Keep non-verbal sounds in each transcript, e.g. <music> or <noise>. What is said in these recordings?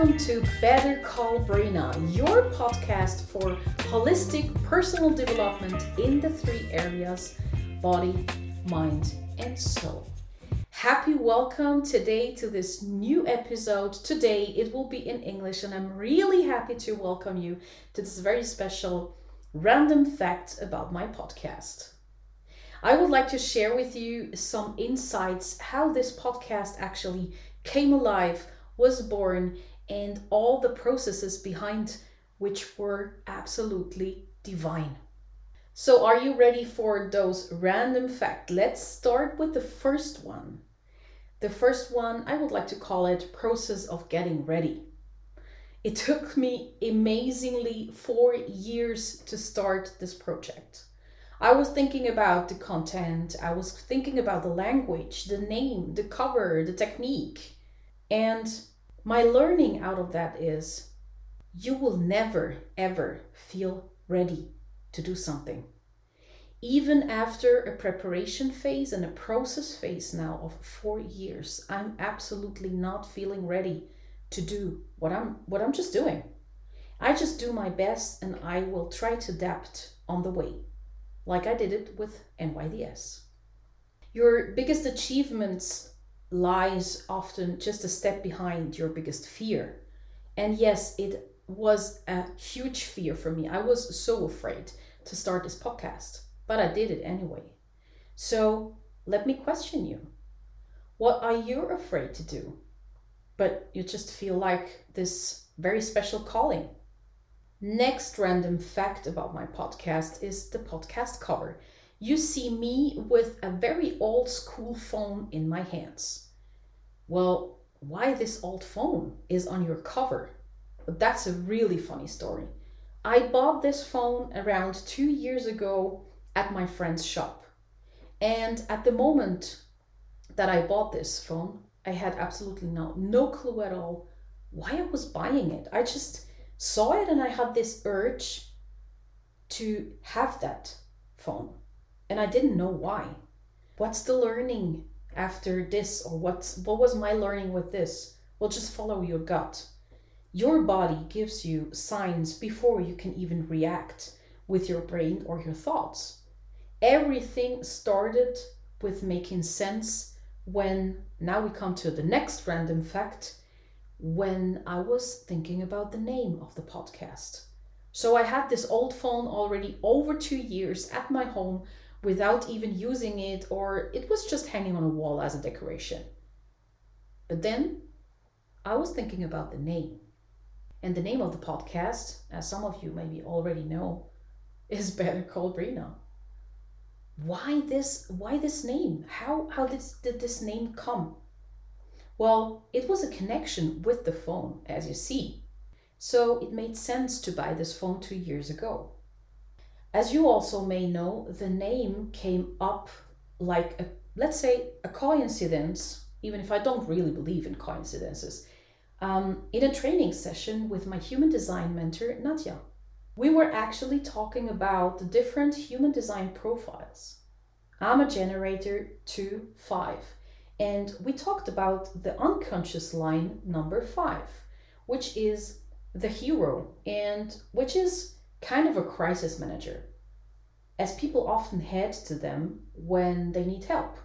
welcome to Better Call Brina, your podcast for holistic personal development in the three areas body, mind, and soul. Happy welcome today to this new episode. Today it will be in English, and I'm really happy to welcome you to this very special random fact about my podcast. I would like to share with you some insights how this podcast actually came alive was born and all the processes behind which were absolutely divine. So, are you ready for those random facts? Let's start with the first one. The first one, I would like to call it process of getting ready. It took me amazingly four years to start this project. I was thinking about the content, I was thinking about the language, the name, the cover, the technique. And my learning out of that is you will never, ever feel ready to do something. Even after a preparation phase and a process phase now of four years, I'm absolutely not feeling ready to do what I'm what I'm just doing. I just do my best and I will try to adapt on the way, like I did it with NYDS. Your biggest achievements lies often just a step behind your biggest fear. And yes, it was a huge fear for me. I was so afraid to start this podcast, but I did it anyway. So let me question you. What are you afraid to do? But you just feel like this very special calling. Next random fact about my podcast is the podcast cover you see me with a very old school phone in my hands. Well, why this old phone is on your cover? That's a really funny story. I bought this phone around two years ago at my friend's shop. And at the moment that I bought this phone, I had absolutely no, no clue at all why I was buying it. I just saw it and I had this urge to have that phone and I didn't know why. What's the learning after this or what's what was my learning with this? Well, just follow your gut. Your body gives you signs before you can even react with your brain or your thoughts. Everything started with making sense when now we come to the next random fact when I was thinking about the name of the podcast. So I had this old phone already over 2 years at my home without even using it, or it was just hanging on a wall as a decoration. But then I was thinking about the name. And the name of the podcast, as some of you maybe already know, <laughs> is Better Call Brina. Why this why this name? How how did, did this name come? Well, it was a connection with the phone, as you see. So it made sense to buy this phone two years ago. As you also may know, the name came up like a, let's say, a coincidence, even if I don't really believe in coincidences, um, in a training session with my human design mentor, Nadia. We were actually talking about the different human design profiles. I'm a generator 2 5, and we talked about the unconscious line number 5, which is the hero, and which is kind of a crisis manager, as people often head to them when they need help.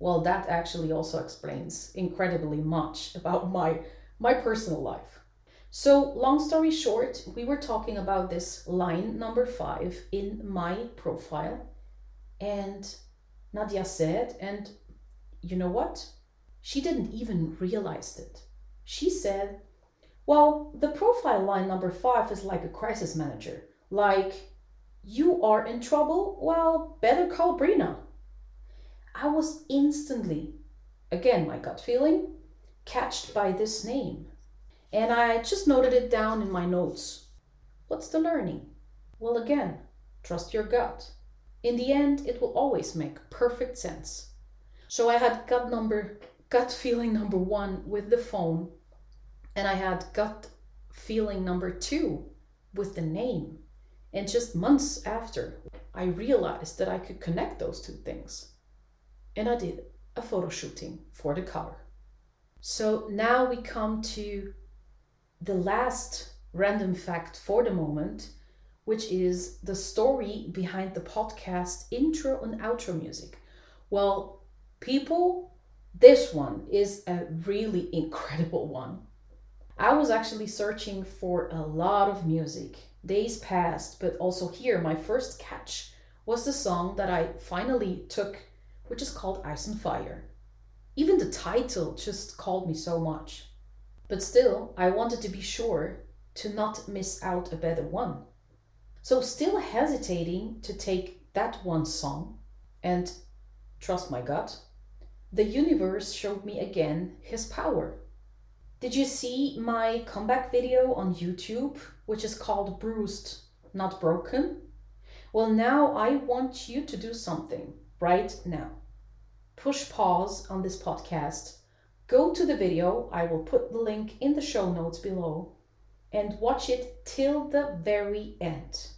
Well, that actually also explains incredibly much about my, my personal life. So, long story short, we were talking about this line number five in my profile, and Nadia said, and you know what? She didn't even realize it. She said, well, the profile line number five is like a crisis manager. Like, you are in trouble? Well, better call Brina. I was instantly, again, my gut feeling, catched by this name. And I just noted it down in my notes. What's the learning? Well, again, trust your gut. In the end, it will always make perfect sense. So I had gut number, gut feeling number one with the phone and I had gut feeling number two with the name. And just months after, I realized that I could connect those two things. And I did a photo shooting for the cover. So now we come to the last random fact for the moment, which is the story behind the podcast intro and outro music. Well, people, this one is a really incredible one. I was actually searching for a lot of music. Days passed, but also here, my first catch was the song that I finally took, which is called Ice and Fire. Even the title just called me so much. But still, I wanted to be sure to not miss out a better one. So, still hesitating to take that one song, and trust my gut, the universe showed me again his power. Did you see my comeback video on YouTube, which is called Bruised, Not Broken? Well, now I want you to do something right now. Push pause on this podcast Go to the video, I will put the link in the show notes below, and watch it till the very end.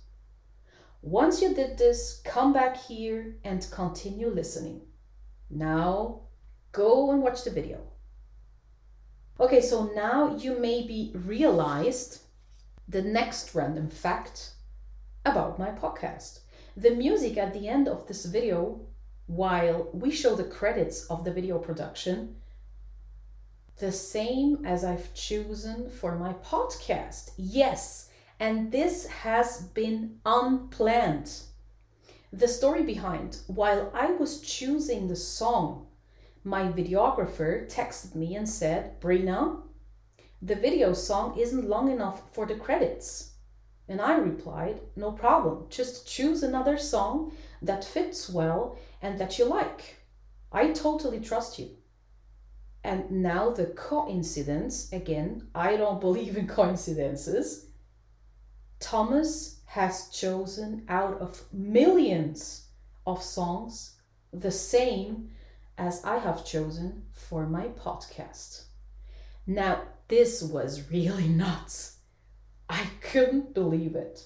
Once you did this, come back here and continue listening. Now, go and watch the video. Okay, so now you maybe realized the next random fact about my podcast. The music at the end of this video, while we show the credits of the video production, the same as I've chosen for my podcast. Yes, and this has been unplanned. The story behind while I was choosing the song, my videographer texted me and said, Brina, the video song isn't long enough for the credits. And I replied, No problem, just choose another song that fits well and that you like. I totally trust you. And now the coincidence again, I don't <laughs> believe in coincidences. Thomas has chosen out of millions of songs the same as I have chosen for my podcast. Now, this was really <laughs> nuts. I couldn't believe it.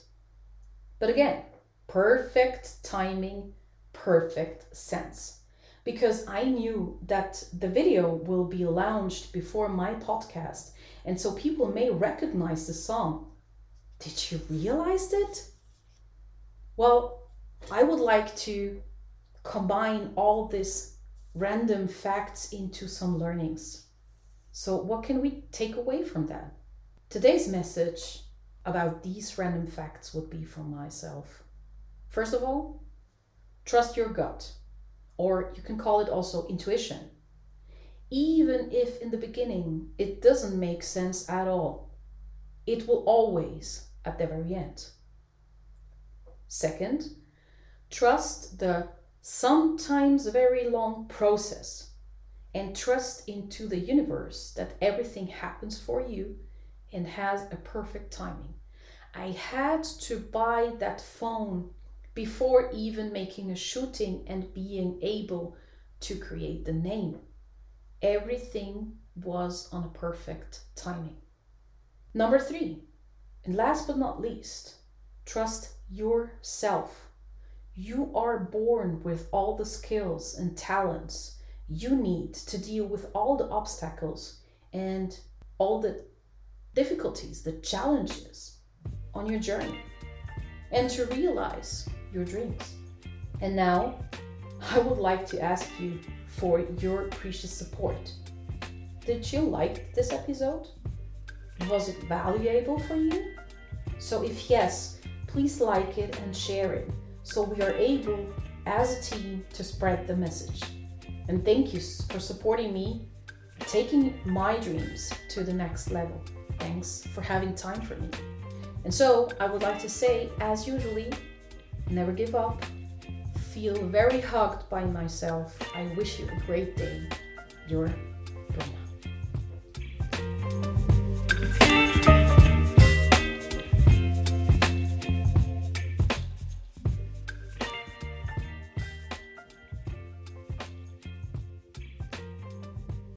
But again, perfect timing, perfect sense because I knew that the video will be launched before my podcast, and so people may recognize the song. Did you realize it? Well, I would like to combine all these random facts into some learnings. So, what can we take away from that? Today's message about these random facts would be from myself. First of all, trust your gut or you can call it also intuition. Even if in the beginning it doesn't make sense at all, it will always at the very end. Second, trust the sometimes a very long process and trust into the universe that everything happens for you and has a perfect timing. I had to buy that phone before even making a shooting and being able to create the name. Everything was on a perfect timing. Number three, and last but not least, trust yourself. You are born with all the skills and talents you need to deal with all the obstacles and all the difficulties, the challenges on your journey, and to realize your dreams. And now, I would like to ask you for your precious support. Did you like this episode? Was it valuable for you? So, if yes, please like it and share it so we are able as a team to spread the message. And thank you for supporting me, taking my dreams to the next level. Thanks for having time for me. And so, I would like to say, as usually, Never give up. Feel very hugged by myself. I wish you a great day. Your